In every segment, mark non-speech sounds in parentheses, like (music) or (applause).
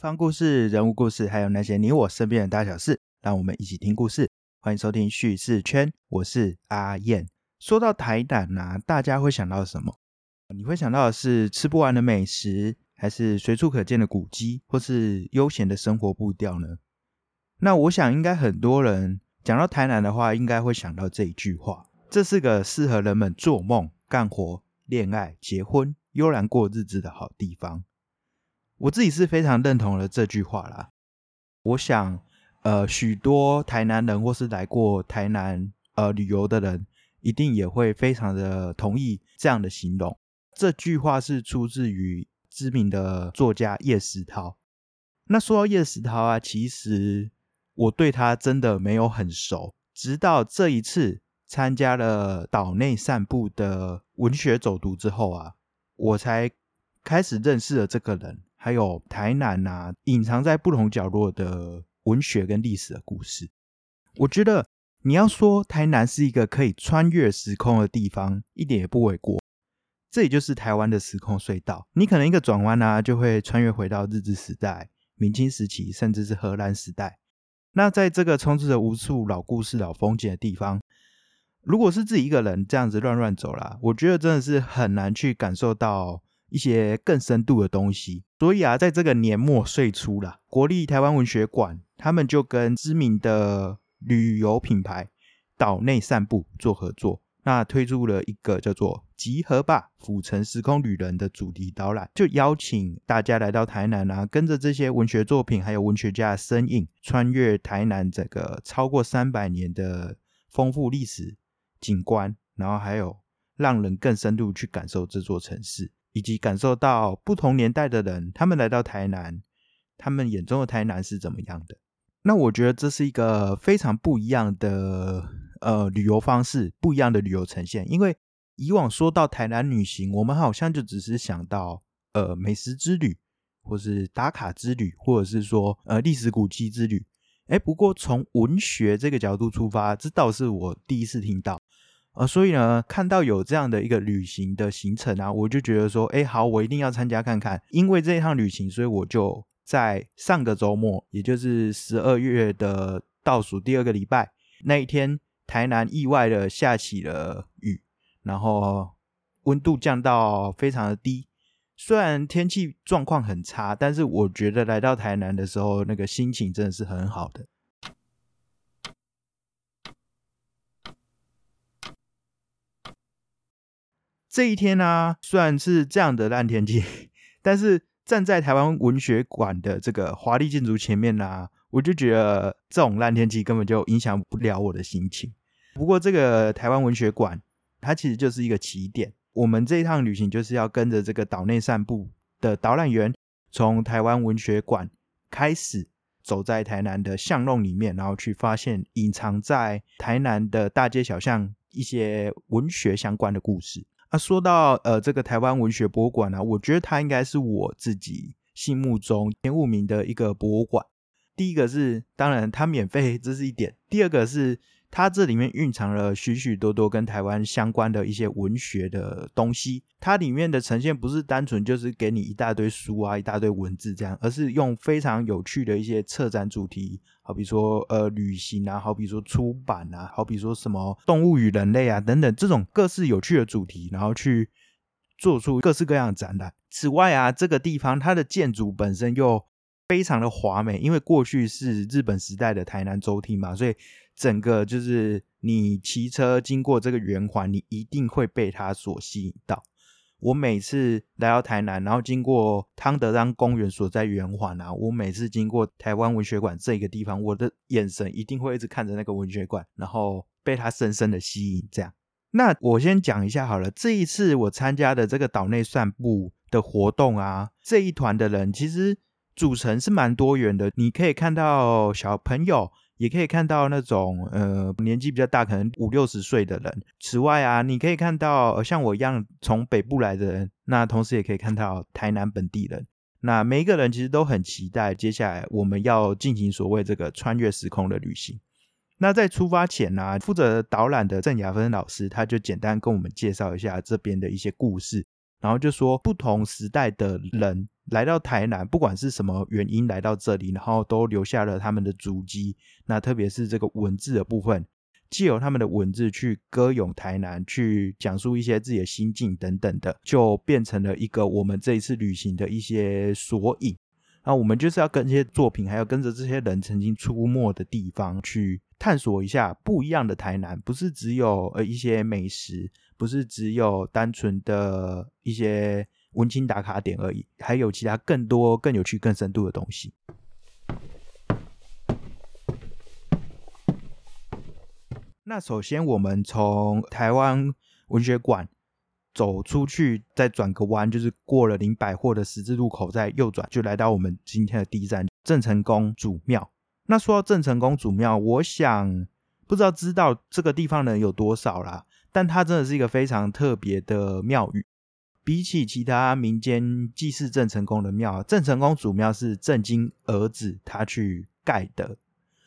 方故事、人物故事，还有那些你我身边的大小事，让我们一起听故事。欢迎收听叙事圈，我是阿燕。说到台南啊，大家会想到什么？你会想到的是吃不完的美食，还是随处可见的古迹，或是悠闲的生活步调呢？那我想，应该很多人讲到台南的话，应该会想到这一句话：这是个适合人们做梦、干活、恋爱、结婚、悠然过日子的好地方。我自己是非常认同了这句话啦。我想，呃，许多台南人或是来过台南呃旅游的人，一定也会非常的同意这样的形容。这句话是出自于知名的作家叶石涛。那说到叶石涛啊，其实我对他真的没有很熟，直到这一次参加了岛内散步的文学走读之后啊，我才开始认识了这个人。还有台南啊，隐藏在不同角落的文学跟历史的故事。我觉得你要说台南是一个可以穿越时空的地方，一点也不为过。这也就是台湾的时空隧道，你可能一个转弯啊，就会穿越回到日治时代、明清时期，甚至是荷兰时代。那在这个充斥着无数老故事、老风景的地方，如果是自己一个人这样子乱乱走啦，我觉得真的是很难去感受到。一些更深度的东西，所以啊，在这个年末岁初了，国立台湾文学馆他们就跟知名的旅游品牌岛内散步做合作，那推出了一个叫做“集合吧，府城时空旅人”的主题导览，就邀请大家来到台南啊，跟着这些文学作品还有文学家的身影，穿越台南这个超过三百年的丰富历史景观，然后还有让人更深度去感受这座城市。以及感受到不同年代的人，他们来到台南，他们眼中的台南是怎么样的？那我觉得这是一个非常不一样的呃旅游方式，不一样的旅游呈现。因为以往说到台南旅行，我们好像就只是想到呃美食之旅，或是打卡之旅，或者是说呃历史古迹之旅。哎，不过从文学这个角度出发，这倒是我第一次听到。呃，所以呢，看到有这样的一个旅行的行程啊，我就觉得说，哎，好，我一定要参加看看。因为这一趟旅行，所以我就在上个周末，也就是十二月的倒数第二个礼拜那一天，台南意外的下起了雨，然后温度降到非常的低。虽然天气状况很差，但是我觉得来到台南的时候，那个心情真的是很好的。这一天呢，虽然是这样的烂天气，(laughs) 但是站在台湾文学馆的这个华丽建筑前面呢，我就觉得这种烂天气根本就影响不了我的心情。不过，这个台湾文学馆它其实就是一个起点。我们这一趟旅行就是要跟着这个岛内散步的导览员，从台湾文学馆开始，走在台南的巷弄里面，然后去发现隐藏在台南的大街小巷一些文学相关的故事。啊说到呃这个台湾文学博物馆呢，我觉得它应该是我自己心目中前五名的一个博物馆。第一个是当然它免费，这是一点；第二个是。它这里面蕴藏了许许多多跟台湾相关的一些文学的东西。它里面的呈现不是单纯就是给你一大堆书啊、一大堆文字这样，而是用非常有趣的一些策展主题，好比说呃旅行啊，好比说出版啊，好比说什么动物与人类啊等等这种各式有趣的主题，然后去做出各式各样的展览。此外啊，这个地方它的建筑本身又非常的华美，因为过去是日本时代的台南州厅嘛，所以。整个就是你骑车经过这个圆环，你一定会被它所吸引到。我每次来到台南，然后经过汤德章公园所在圆环啊，我每次经过台湾文学馆这个地方，我的眼神一定会一直看着那个文学馆，然后被它深深的吸引。这样，那我先讲一下好了。这一次我参加的这个岛内散步的活动啊，这一团的人其实组成是蛮多元的。你可以看到小朋友。也可以看到那种呃年纪比较大，可能五六十岁的人。此外啊，你可以看到像我一样从北部来的人，那同时也可以看到台南本地人。那每一个人其实都很期待接下来我们要进行所谓这个穿越时空的旅行。那在出发前呢，负责导览的郑雅芬老师他就简单跟我们介绍一下这边的一些故事，然后就说不同时代的人来到台南，不管是什么原因来到这里，然后都留下了他们的足迹。那特别是这个文字的部分，借由他们的文字去歌咏台南，去讲述一些自己的心境等等的，就变成了一个我们这一次旅行的一些索引。那我们就是要跟这些作品，还有跟着这些人曾经出没的地方去探索一下不一样的台南，不是只有呃一些美食。不是只有单纯的一些文青打卡点而已，还有其他更多、更有趣、更深度的东西。那首先，我们从台湾文学馆走出去，再转个弯，就是过了林百货的十字路口，再右转，就来到我们今天的第一站——郑成功祖庙。那说到郑成功祖庙，我想不知道知道这个地方的人有多少啦。但它真的是一个非常特别的庙宇，比起其他民间祭祀郑成功的庙，郑成功祖庙是郑经儿子他去盖的，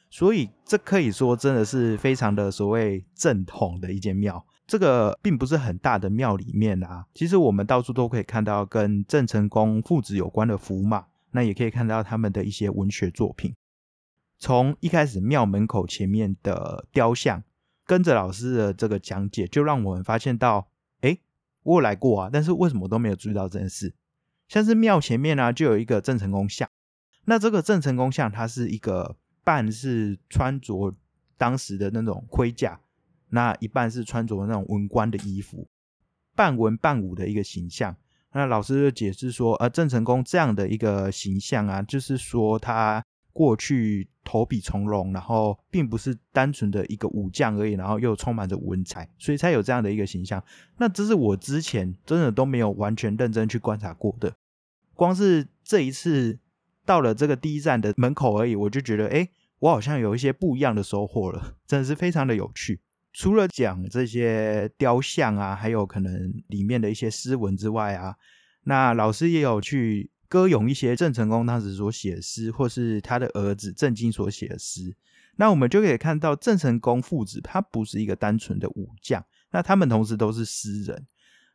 所以这可以说真的是非常的所谓正统的一间庙。这个并不是很大的庙里面啊，其实我们到处都可以看到跟郑成功父子有关的符码，那也可以看到他们的一些文学作品。从一开始庙门口前面的雕像。跟着老师的这个讲解，就让我们发现到，哎，我有来过啊，但是为什么都没有注意到这件事？像是庙前面呢，就有一个郑成功像。那这个郑成功像，它是一个半是穿着当时的那种盔甲，那一半是穿着那种文官的衣服，半文半武的一个形象。那老师就解释说，呃，郑成功这样的一个形象啊，就是说他。过去投笔从戎，然后并不是单纯的一个武将而已，然后又充满着文采，所以才有这样的一个形象。那这是我之前真的都没有完全认真去观察过的。光是这一次到了这个第一站的门口而已，我就觉得，哎，我好像有一些不一样的收获了，(laughs) 真的是非常的有趣。除了讲这些雕像啊，还有可能里面的一些诗文之外啊，那老师也有去。歌咏一些郑成功当时所写诗，或是他的儿子郑经所写诗，那我们就可以看到郑成功父子他不是一个单纯的武将，那他们同时都是诗人，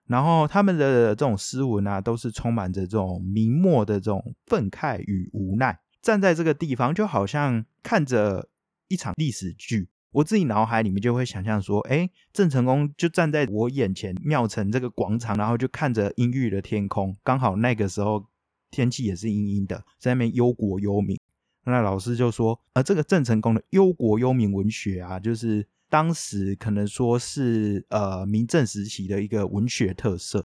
然后他们的这种诗文啊，都是充满着这种明末的这种愤慨与无奈。站在这个地方，就好像看着一场历史剧，我自己脑海里面就会想象说，哎，郑成功就站在我眼前庙城这个广场，然后就看着阴郁的天空，刚好那个时候。天气也是阴阴的，在那边忧国忧民。那老师就说：“呃，这个郑成功的忧国忧民文学啊，就是当时可能说是呃明正时期的一个文学特色。”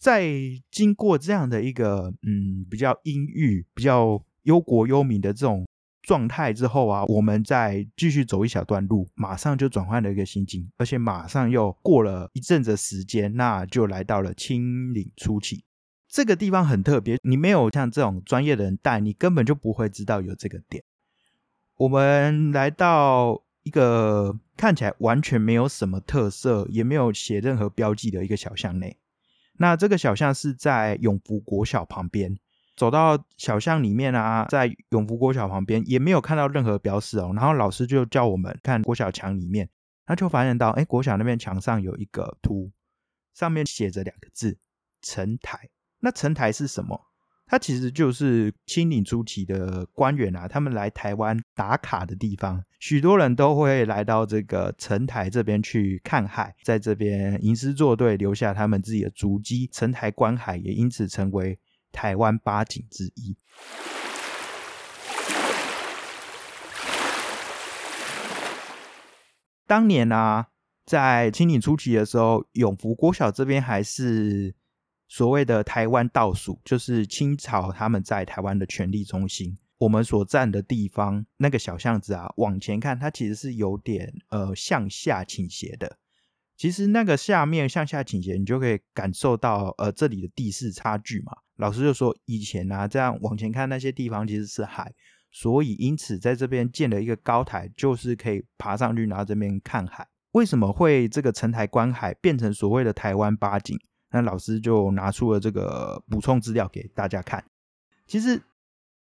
在经过这样的一个嗯比较阴郁、比较。忧国忧民的这种状态之后啊，我们再继续走一小段路，马上就转换了一个心境，而且马上又过了一阵子时间，那就来到了清岭初期。这个地方很特别，你没有像这种专业的人带，你根本就不会知道有这个点。我们来到一个看起来完全没有什么特色，也没有写任何标记的一个小巷内。那这个小巷是在永福国小旁边。走到小巷里面啊，在永福国小旁边也没有看到任何标识哦。然后老师就叫我们看国小墙里面，那就发现到，哎，国小那边墙上有一个图，上面写着两个字“城台”。那城台是什么？它其实就是清领初期的官员啊，他们来台湾打卡的地方。许多人都会来到这个城台这边去看海，在这边吟诗作对，留下他们自己的足迹。城台观海也因此成为。台湾八景之一。当年啊，在清领初期的时候，永福国小这边还是所谓的台湾倒数，就是清朝他们在台湾的权力中心。我们所站的地方那个小巷子啊，往前看，它其实是有点呃向下倾斜的。其实那个下面向下倾斜，你就可以感受到呃这里的地势差距嘛。老师就说，以前啊，这样往前看那些地方其实是海，所以因此在这边建了一个高台，就是可以爬上去，然后这边看海。为什么会这个城台观海变成所谓的台湾八景？那老师就拿出了这个补充资料给大家看。其实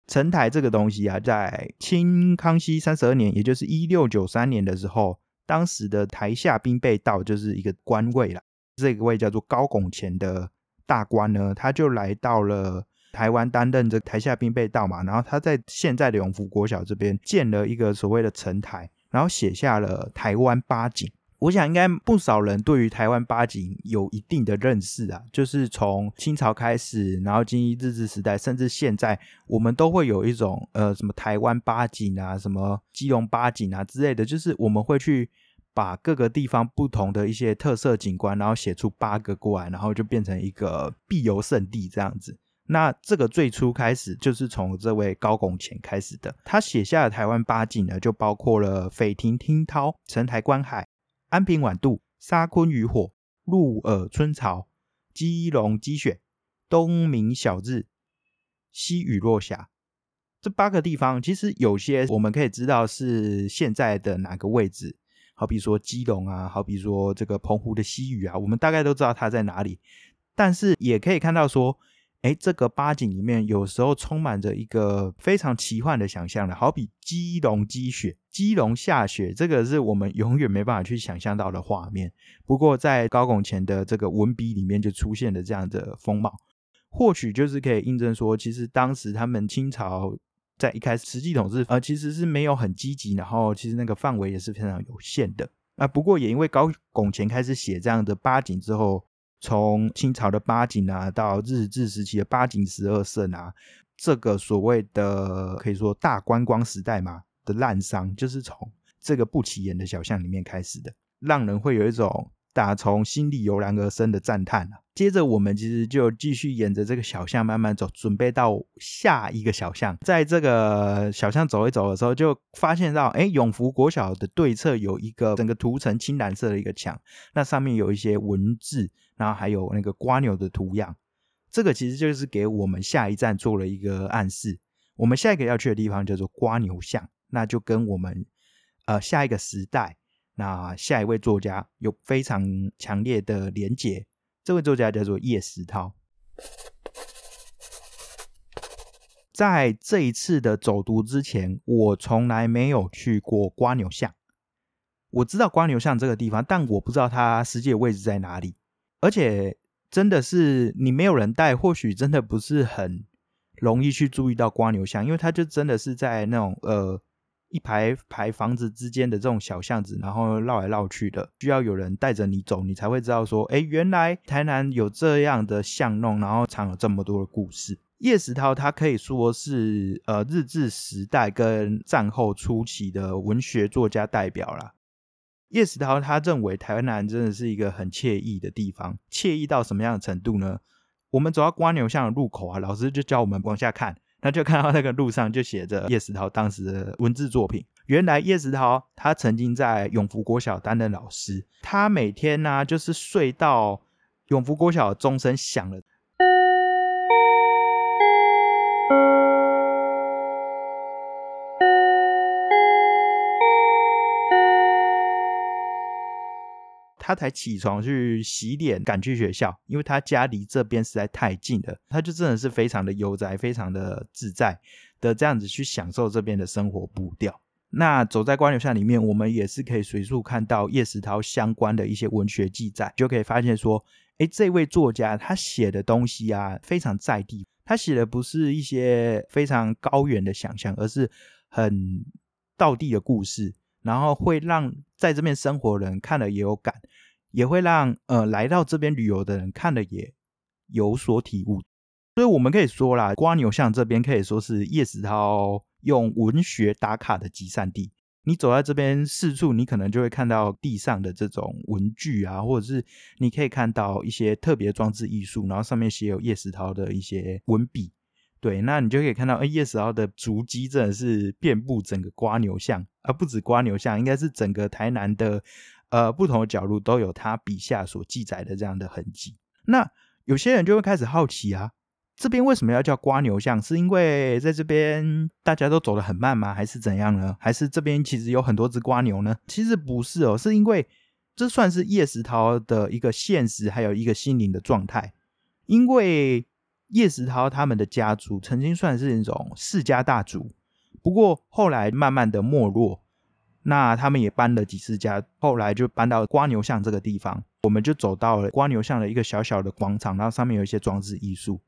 城台这个东西啊，在清康熙三十二年，也就是一六九三年的时候，当时的台下兵备道就是一个官位啦，这个位叫做高拱前的大官呢，他就来到了。台湾担任着台下兵备道嘛，然后他在现在的永福国小这边建了一个所谓的城台，然后写下了台湾八景。我想应该不少人对于台湾八景有一定的认识啊，就是从清朝开始，然后经历日治时代，甚至现在，我们都会有一种呃什么台湾八景啊，什么基隆八景啊之类的，就是我们会去把各个地方不同的一些特色景观，然后写出八个过来，然后就变成一个必游胜地这样子。那这个最初开始就是从这位高拱前开始的，他写下的台湾八景呢，就包括了斐亭听涛、城台观海、安平晚渡、沙昆渔火、鹿耳春潮、基隆积雪、东明小日、西雨落霞这八个地方。其实有些我们可以知道是现在的哪个位置，好比说基隆啊，好比说这个澎湖的西屿啊，我们大概都知道它在哪里。但是也可以看到说。哎，这个八景里面有时候充满着一个非常奇幻的想象的，好比基隆积雪、基隆下雪，这个是我们永远没办法去想象到的画面。不过在高拱前的这个文笔里面就出现了这样的风貌，或许就是可以印证说，其实当时他们清朝在一开始实际统治，呃，其实是没有很积极，然后其实那个范围也是非常有限的。啊，不过也因为高拱前开始写这样的八景之后。从清朝的八景啊，到日治时期的八景十二胜啊，这个所谓的可以说大观光时代嘛的滥觞，就是从这个不起眼的小巷里面开始的，让人会有一种打从心里油然而生的赞叹啊。接着我们其实就继续沿着这个小巷慢慢走，准备到下一个小巷。在这个小巷走一走的时候，就发现到，哎，永福国小的对侧有一个整个涂成青蓝色的一个墙，那上面有一些文字。然后还有那个瓜牛的图样，这个其实就是给我们下一站做了一个暗示。我们下一个要去的地方叫做瓜牛巷，那就跟我们呃下一个时代，那下一位作家有非常强烈的连结。这位作家叫做叶石涛。在这一次的走读之前，我从来没有去过瓜牛巷。我知道瓜牛巷这个地方，但我不知道它实际的位置在哪里。而且真的是你没有人带，或许真的不是很容易去注意到瓜牛巷，因为它就真的是在那种呃一排排房子之间的这种小巷子，然后绕来绕去的，需要有人带着你走，你才会知道说，哎，原来台南有这样的巷弄，然后藏了这么多的故事。叶石涛他可以说是呃日治时代跟战后初期的文学作家代表了。叶石涛他认为台湾南真的是一个很惬意的地方，惬意到什么样的程度呢？我们走到瓜牛巷的路口啊，老师就教我们往下看，那就看到那个路上就写着叶石涛当时的文字作品。原来叶石涛他曾经在永福国小担任老师，他每天呢就是睡到永福国小钟声响了。他才起床去洗脸，赶去学校，因为他家离这边实在太近了。他就真的是非常的悠哉，非常的自在的这样子去享受这边的生活步调。那走在官柳巷里面，我们也是可以随处看到叶石涛相关的一些文学记载，就可以发现说，哎，这位作家他写的东西啊，非常在地。他写的不是一些非常高远的想象，而是很道地的故事。然后会让在这边生活的人看了也有感，也会让呃来到这边旅游的人看了也有所体悟。所以我们可以说啦，瓜牛巷这边可以说是叶石涛用文学打卡的集散地。你走在这边四处，你可能就会看到地上的这种文具啊，或者是你可以看到一些特别装置艺术，然后上面写有叶石涛的一些文笔。对，那你就可以看到，哎，叶石涛的足迹真的是遍布整个瓜牛巷，而不止瓜牛巷，应该是整个台南的呃不同的角落都有他笔下所记载的这样的痕迹。那有些人就会开始好奇啊，这边为什么要叫瓜牛巷？是因为在这边大家都走得很慢吗？还是怎样呢？还是这边其实有很多只瓜牛呢？其实不是哦，是因为这算是叶石涛的一个现实，还有一个心灵的状态，因为。叶石涛他们的家族曾经算是一种世家大族，不过后来慢慢的没落。那他们也搬了几次家，后来就搬到瓜牛巷这个地方。我们就走到了瓜牛巷的一个小小的广场，然后上面有一些装置艺术。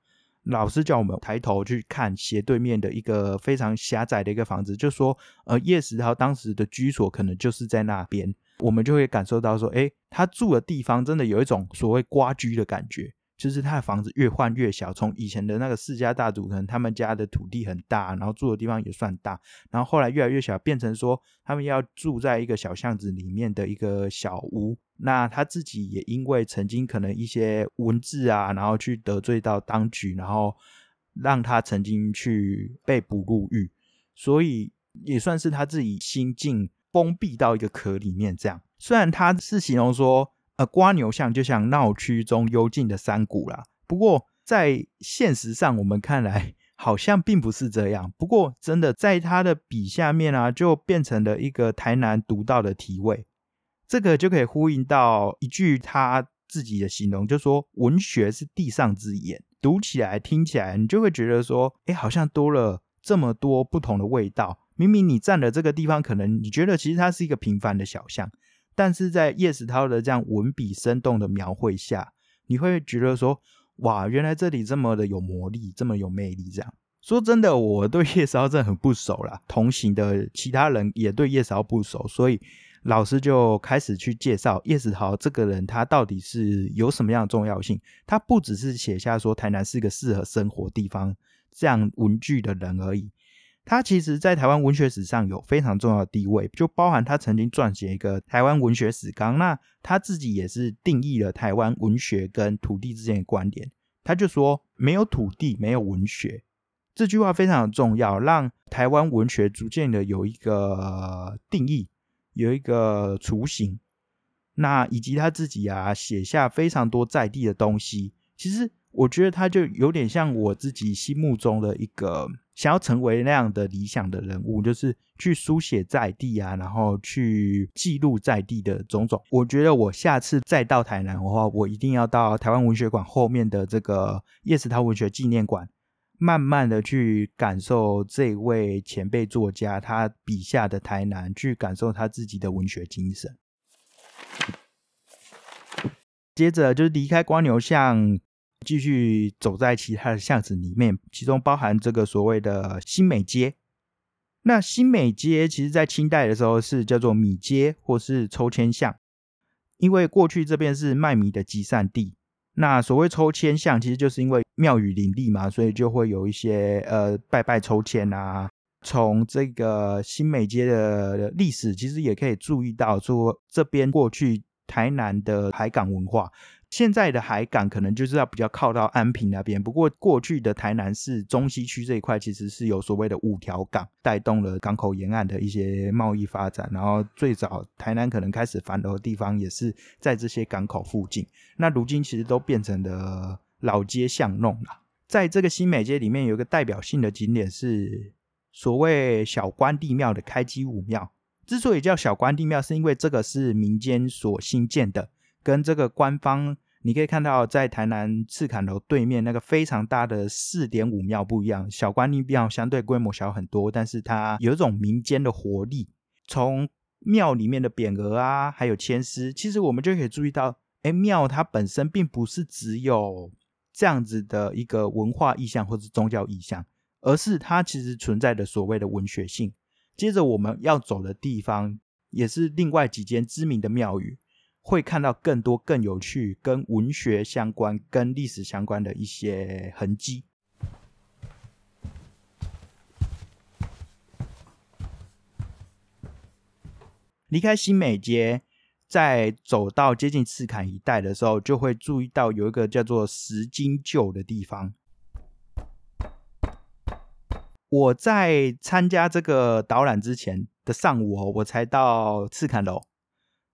老师叫我们抬头去看斜对面的一个非常狭窄的一个房子，就说，呃，叶石涛当时的居所可能就是在那边。我们就会感受到说，哎，他住的地方真的有一种所谓瓜居的感觉。就是他的房子越换越小，从以前的那个世家大族，可能他们家的土地很大，然后住的地方也算大，然后后来越来越小，变成说他们要住在一个小巷子里面的一个小屋。那他自己也因为曾经可能一些文字啊，然后去得罪到当局，然后让他曾经去被捕入狱，所以也算是他自己心境封闭到一个壳里面。这样，虽然他是形容说。呃，瓜牛巷就像闹区中幽静的山谷啦。不过在现实上，我们看来好像并不是这样。不过真的在他的笔下面啊，就变成了一个台南独到的体味。这个就可以呼应到一句他自己的形容，就说文学是地上之眼，读起来听起来，你就会觉得说，哎，好像多了这么多不同的味道。明明你站的这个地方，可能你觉得其实它是一个平凡的小巷。但是在叶石涛的这样文笔生动的描绘下，你会觉得说，哇，原来这里这么的有魔力，这么有魅力。这样说真的，我对叶石涛真的很不熟啦，同行的其他人也对叶石涛不熟，所以老师就开始去介绍叶石涛这个人，他到底是有什么样的重要性？他不只是写下说台南是一个适合生活地方这样文句的人而已。他其实，在台湾文学史上有非常重要的地位，就包含他曾经撰写一个台湾文学史纲。那他自己也是定义了台湾文学跟土地之间的关联。他就说：“没有土地，没有文学。”这句话非常的重要，让台湾文学逐渐的有一个定义，有一个雏形。那以及他自己啊，写下非常多在地的东西。其实，我觉得他就有点像我自己心目中的一个。想要成为那样的理想的人物，就是去书写在地啊，然后去记录在地的种种。我觉得我下次再到台南的话，我一定要到台湾文学馆后面的这个叶石涛文学纪念馆，慢慢的去感受这位前辈作家他笔下的台南，去感受他自己的文学精神。接着就是离开瓜牛巷。继续走在其他的巷子里面，其中包含这个所谓的新美街。那新美街其实在清代的时候是叫做米街或是抽签巷，因为过去这边是卖米的集散地。那所谓抽签巷，其实就是因为庙宇林立嘛，所以就会有一些呃拜拜抽签啊。从这个新美街的历史，其实也可以注意到说这边过去台南的海港文化。现在的海港可能就是要比较靠到安平那边，不过过去的台南市中西区这一块其实是有所谓的五条港，带动了港口沿岸的一些贸易发展。然后最早台南可能开始繁荣的地方也是在这些港口附近。那如今其实都变成了老街巷弄了。在这个新美街里面，有一个代表性的景点是所谓小关帝庙的开基武庙。之所以叫小关帝庙，是因为这个是民间所兴建的。跟这个官方，你可以看到在台南赤坎楼对面那个非常大的四点五庙不一样，小关帝庙相对规模小很多，但是它有一种民间的活力。从庙里面的匾额啊，还有签诗，其实我们就可以注意到，哎，庙它本身并不是只有这样子的一个文化意象或者宗教意象，而是它其实存在的所谓的文学性。接着我们要走的地方，也是另外几间知名的庙宇。会看到更多更有趣、跟文学相关、跟历史相关的一些痕迹。离开新美街，在走到接近赤坎一带的时候，就会注意到有一个叫做石金旧的地方。我在参加这个导览之前的上午，我才到赤坎楼。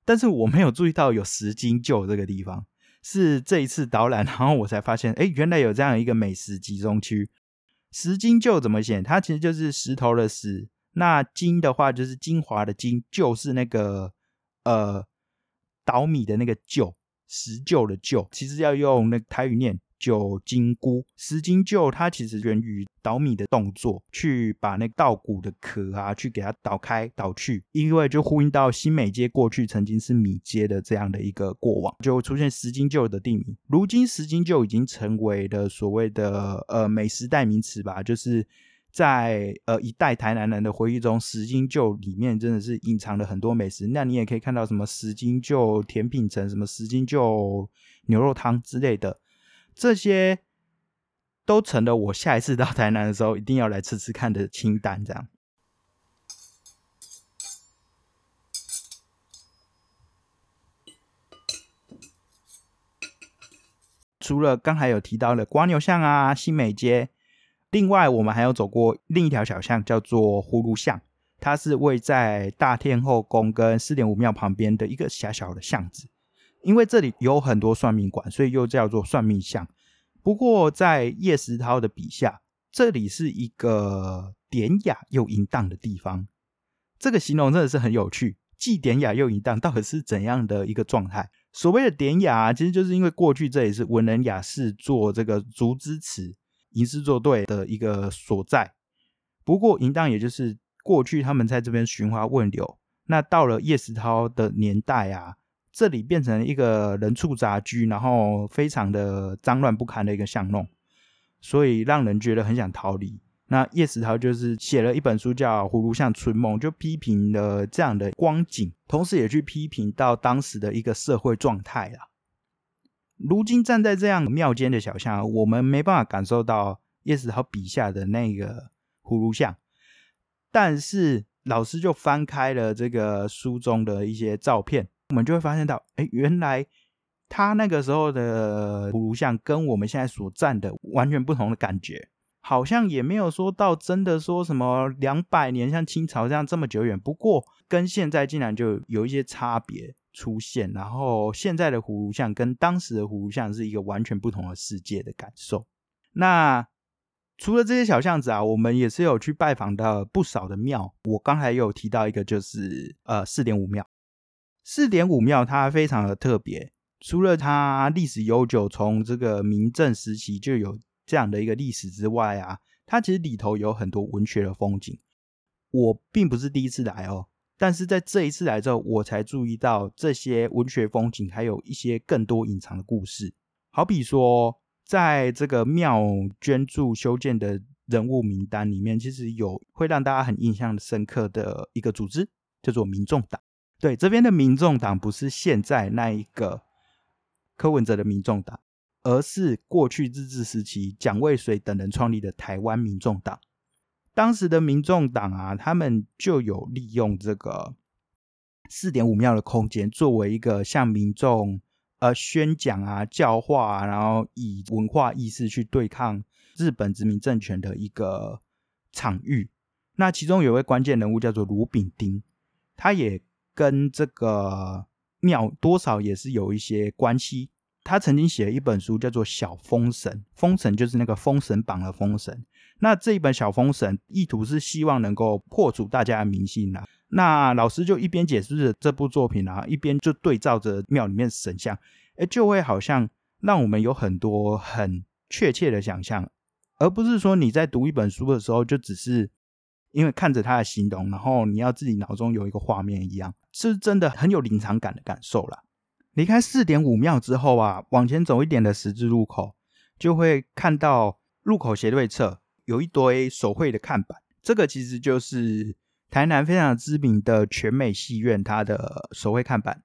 但是我没有注意到有石金臼这个地方，是这一次导览，然后我才发现，哎，原来有这样一个美食集中区。石金旧怎么写？它其实就是石头的石，那金的话就是精华的精，就是那个呃导米的那个旧，石臼的臼，其实要用那台语念九金菇。十金臼它其实源于捣米的动作，去把那稻谷的壳啊，去给它捣开捣去，因为就呼应到新美街过去曾经是米街的这样的一个过往，就出现十金臼的地名。如今十金臼已经成为了所谓的呃美食代名词吧，就是。在呃一代台南人的回忆中，十金旧里面真的是隐藏了很多美食。那你也可以看到什么十金旧甜品城、什么十金旧牛肉汤之类的，这些都成了我下一次到台南的时候一定要来吃吃看的清单。这样，除了刚才有提到的瓜牛巷啊、新美街。另外，我们还有走过另一条小巷，叫做葫芦巷，它是位在大天后宫跟四点五庙旁边的一个狭小的巷子。因为这里有很多算命馆，所以又叫做算命巷。不过，在叶石涛的笔下，这里是一个典雅又淫荡的地方。这个形容真的是很有趣，既典雅又淫荡，到底是怎样的一个状态？所谓的典雅，其实就是因为过去这里是文人雅士做这个竹枝词。吟诗作对的一个所在，不过淫荡也就是过去他们在这边寻花问柳。那到了叶石涛的年代啊，这里变成一个人畜杂居，然后非常的脏乱不堪的一个巷弄，所以让人觉得很想逃离。那叶石涛就是写了一本书叫《葫芦巷春梦》，就批评了这样的光景，同时也去批评到当时的一个社会状态啊。如今站在这样庙间的小巷，我们没办法感受到叶石涛笔下的那个葫芦像，但是老师就翻开了这个书中的一些照片，我们就会发现到，哎，原来他那个时候的葫芦像跟我们现在所站的完全不同的感觉，好像也没有说到真的说什么两百年像清朝这样这么久远，不过跟现在竟然就有一些差别。出现，然后现在的葫芦像跟当时的葫芦像是一个完全不同的世界的感受。那除了这些小巷子啊，我们也是有去拜访到不少的庙。我刚才有提到一个，就是呃四点五庙。四点五庙它非常的特别，除了它历史悠久，从这个明正时期就有这样的一个历史之外啊，它其实里头有很多文学的风景。我并不是第一次来哦。但是在这一次来之后，我才注意到这些文学风景，还有一些更多隐藏的故事。好比说，在这个庙捐助修建的人物名单里面，其实有会让大家很印象深刻的一个组织，叫做民众党。对，这边的民众党不是现在那一个柯文哲的民众党，而是过去日治时期蒋渭水等人创立的台湾民众党。当时的民众党啊，他们就有利用这个四点五秒的空间，作为一个向民众呃宣讲啊、教化，啊，然后以文化意识去对抗日本殖民政权的一个场域。那其中有位关键人物叫做卢炳丁，他也跟这个庙多少也是有一些关系。他曾经写了一本书，叫做《小封神》，封神就是那个封神榜的封神。那这一本小封神，意图是希望能够破除大家的迷信啦。那老师就一边解释这部作品啊，一边就对照着庙里面神像，哎，就会好像让我们有很多很确切的想象，而不是说你在读一本书的时候，就只是因为看着他的形容，然后你要自己脑中有一个画面一样，是真的很有临场感的感受啦。离开四点五秒之后啊，往前走一点的十字路口，就会看到路口斜对侧。有一堆手绘的看板，这个其实就是台南非常知名的全美戏院它的手绘看板。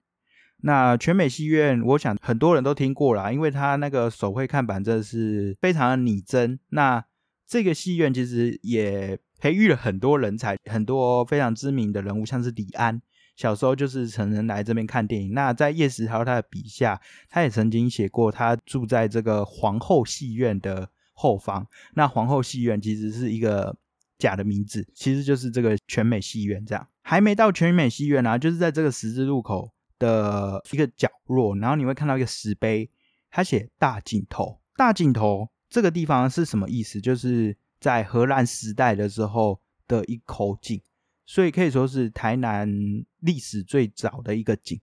那全美戏院，我想很多人都听过啦，因为它那个手绘看板真的是非常的拟真。那这个戏院其实也培育了很多人才，很多非常知名的人物，像是李安，小时候就是成人来这边看电影。那在叶石涛他的笔下，他也曾经写过，他住在这个皇后戏院的。后方那皇后戏院其实是一个假的名字，其实就是这个全美戏院。这样还没到全美戏院啊，就是在这个十字路口的一个角落，然后你会看到一个石碑，他写“大井头”。大井头这个地方是什么意思？就是在荷兰时代的时候的一口井，所以可以说是台南历史最早的一个井。”。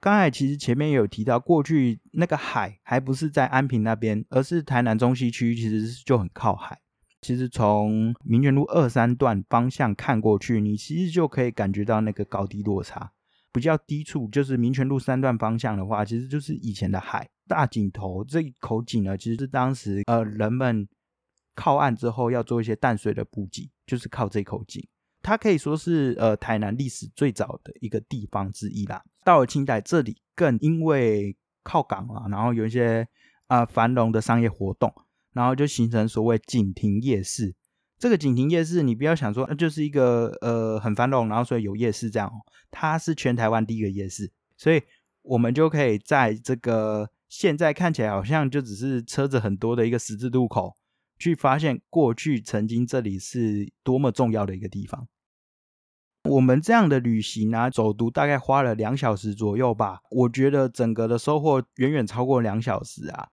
刚才其实前面有提到，过去那个海还不是在安平那边，而是台南中西区，其实就很靠海。其实从民权路二三段方向看过去，你其实就可以感觉到那个高低落差。比较低处就是民权路三段方向的话，其实就是以前的海大井头这一口井呢，其实是当时呃人们靠岸之后要做一些淡水的补给，就是靠这口井。它可以说是呃台南历史最早的一个地方之一啦。到了清代，这里更因为靠港啊，然后有一些啊繁荣的商业活动。然后就形成所谓景亭夜市。这个景亭夜市，你不要想说，那就是一个呃很繁荣，然后所以有夜市这样。它是全台湾第一个夜市，所以我们就可以在这个现在看起来好像就只是车子很多的一个十字路口，去发现过去曾经这里是多么重要的一个地方。我们这样的旅行啊，走读大概花了两小时左右吧。我觉得整个的收获远远超过两小时啊。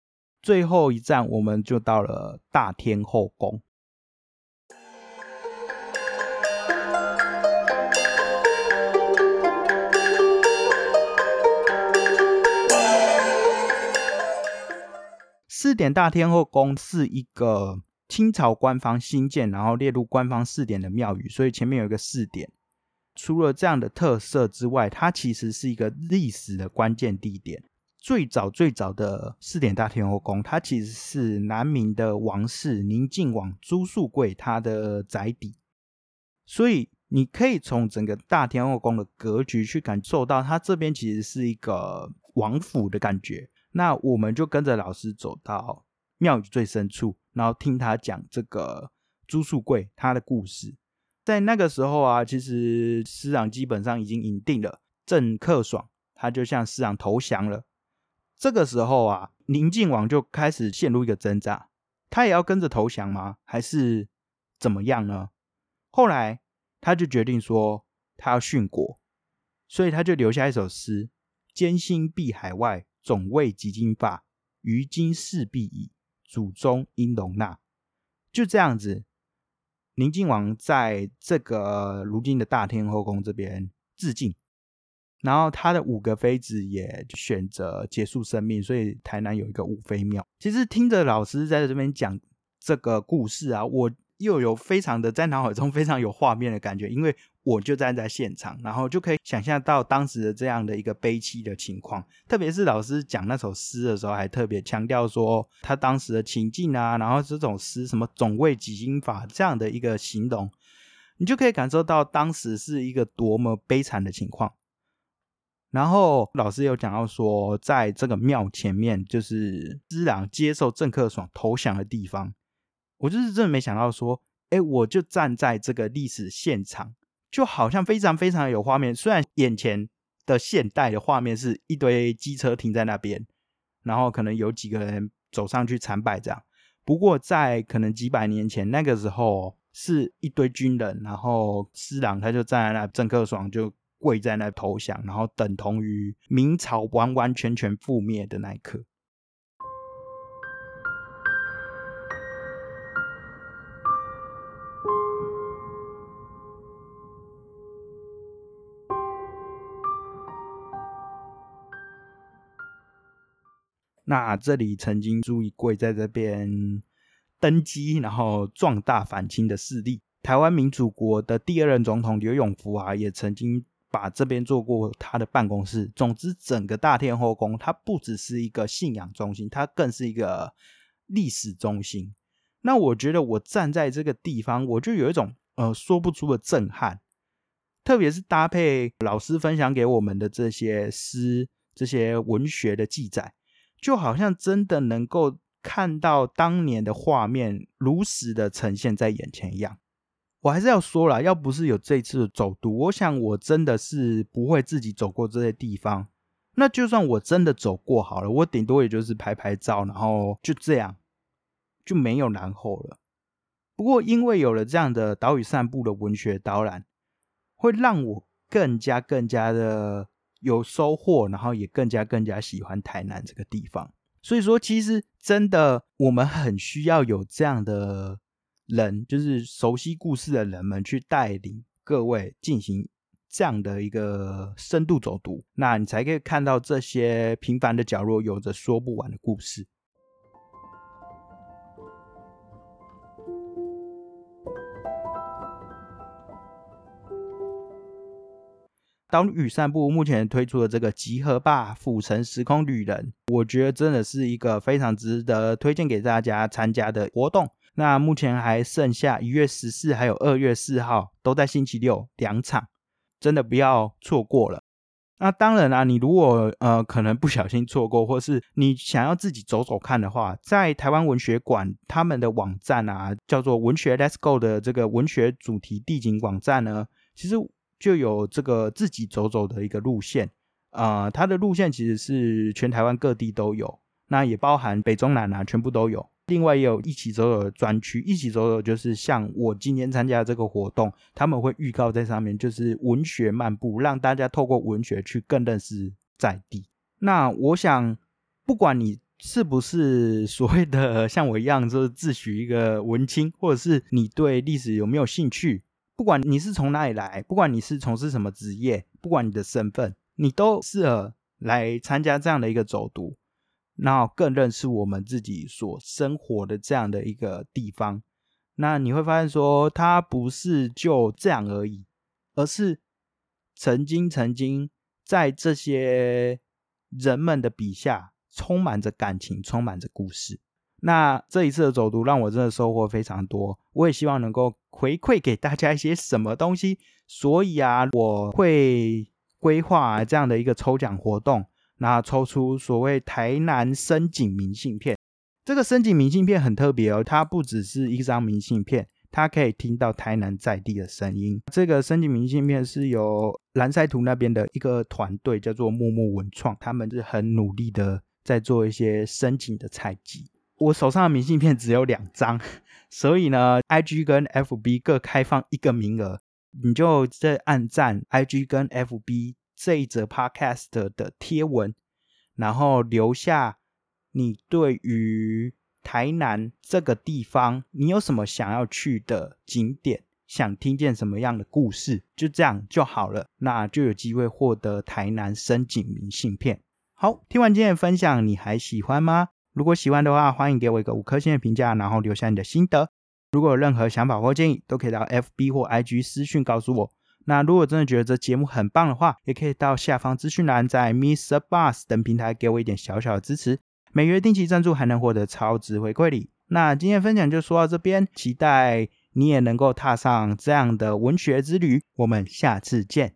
最后一站，我们就到了大天后宫。四点大天后宫是一个清朝官方新建，然后列入官方四点的庙宇，所以前面有一个四点。除了这样的特色之外，它其实是一个历史的关键地点。最早最早的四点大天后宫，它其实是南明的王室宁靖王朱树贵他的宅邸，所以你可以从整个大天后宫的格局去感受到，它这边其实是一个王府的感觉。那我们就跟着老师走到庙宇最深处，然后听他讲这个朱树贵他的故事。在那个时候啊，其实师长基本上已经赢定了，郑克爽他就向师长投降了。这个时候啊，宁靖王就开始陷入一个挣扎，他也要跟着投降吗？还是怎么样呢？后来他就决定说，他要殉国，所以他就留下一首诗：“艰辛避海外，总为及金发。于今势必矣，祖宗应容纳。”就这样子，宁靖王在这个如今的大天后宫这边致敬。然后他的五个妃子也选择结束生命，所以台南有一个五妃庙。其实听着老师在这边讲这个故事啊，我又有非常的在脑海中非常有画面的感觉，因为我就站在现场，然后就可以想象到当时的这样的一个悲戚的情况。特别是老师讲那首诗的时候，还特别强调说他当时的情境啊，然后这种诗什么“总为几经法”这样的一个形容，你就可以感受到当时是一个多么悲惨的情况。然后老师有讲到说，在这个庙前面，就是施琅接受郑克爽投降的地方。我就是真的没想到说，哎，我就站在这个历史现场，就好像非常非常有画面。虽然眼前的现代的画面是一堆机车停在那边，然后可能有几个人走上去参拜这样。不过在可能几百年前那个时候，是一堆军人，然后师长他就站在那，郑克爽就。跪在那投降，然后等同于明朝完完全全覆灭的那一刻。那这里曾经朱一贵在这边登基，然后壮大反清的势力。台湾民主国的第二任总统刘永福啊，也曾经。把这边做过他的办公室。总之，整个大天后宫，它不只是一个信仰中心，它更是一个历史中心。那我觉得，我站在这个地方，我就有一种呃说不出的震撼。特别是搭配老师分享给我们的这些诗、这些文学的记载，就好像真的能够看到当年的画面如实的呈现在眼前一样。我还是要说了，要不是有这次的走读，我想我真的是不会自己走过这些地方。那就算我真的走过好了，我顶多也就是拍拍照，然后就这样就没有然后了。不过因为有了这样的岛屿散步的文学导览，会让我更加更加的有收获，然后也更加更加喜欢台南这个地方。所以说，其实真的我们很需要有这样的。人就是熟悉故事的人们去带领各位进行这样的一个深度走读，那你才可以看到这些平凡的角落有着说不完的故事。岛屿散步目前推出的这个集合吧府城时空旅人，我觉得真的是一个非常值得推荐给大家参加的活动。那目前还剩下一月十四还有二月四号，都在星期六两场，真的不要错过了。那当然啦，你如果呃可能不小心错过，或是你想要自己走走看的话，在台湾文学馆他们的网站啊，叫做文学 Let's Go 的这个文学主题地景网站呢，其实。就有这个自己走走的一个路线啊，它的路线其实是全台湾各地都有，那也包含北中南啊，全部都有。另外也有一起走走的专区，一起走走就是像我今天参加这个活动，他们会预告在上面，就是文学漫步，让大家透过文学去更认识在地。那我想，不管你是不是所谓的 (laughs) 像我一样，就是自诩一个文青，或者是你对历史有没有兴趣。不管你是从哪里来，不管你是从事什么职业，不管你的身份，你都适合来参加这样的一个走读，然后更认识我们自己所生活的这样的一个地方。那你会发现说，它不是就这样而已，而是曾经曾经在这些人们的笔下，充满着感情，充满着故事。那这一次的走读让我真的收获非常多，我也希望能够回馈给大家一些什么东西，所以啊，我会规划这样的一个抽奖活动，那抽出所谓台南深井明信片。这个深井明信片很特别哦，它不只是一张明信片，它可以听到台南在地的声音。这个深井明信片是由蓝赛图那边的一个团队叫做默默文创，他们是很努力的在做一些深井的采集。我手上的明信片只有两张，所以呢，IG 跟 FB 各开放一个名额，你就在按赞 IG 跟 FB 这一则 Podcast 的贴文，然后留下你对于台南这个地方，你有什么想要去的景点，想听见什么样的故事，就这样就好了，那就有机会获得台南深景明信片。好，听完今天的分享，你还喜欢吗？如果喜欢的话，欢迎给我一个五颗星的评价，然后留下你的心得。如果有任何想法或建议，都可以到 FB 或 IG 私讯告诉我。那如果真的觉得这节目很棒的话，也可以到下方资讯栏，在 Mr. Bus 等平台给我一点小小的支持。每月定期赞助还能获得超值回馈礼。那今天分享就说到这边，期待你也能够踏上这样的文学之旅。我们下次见。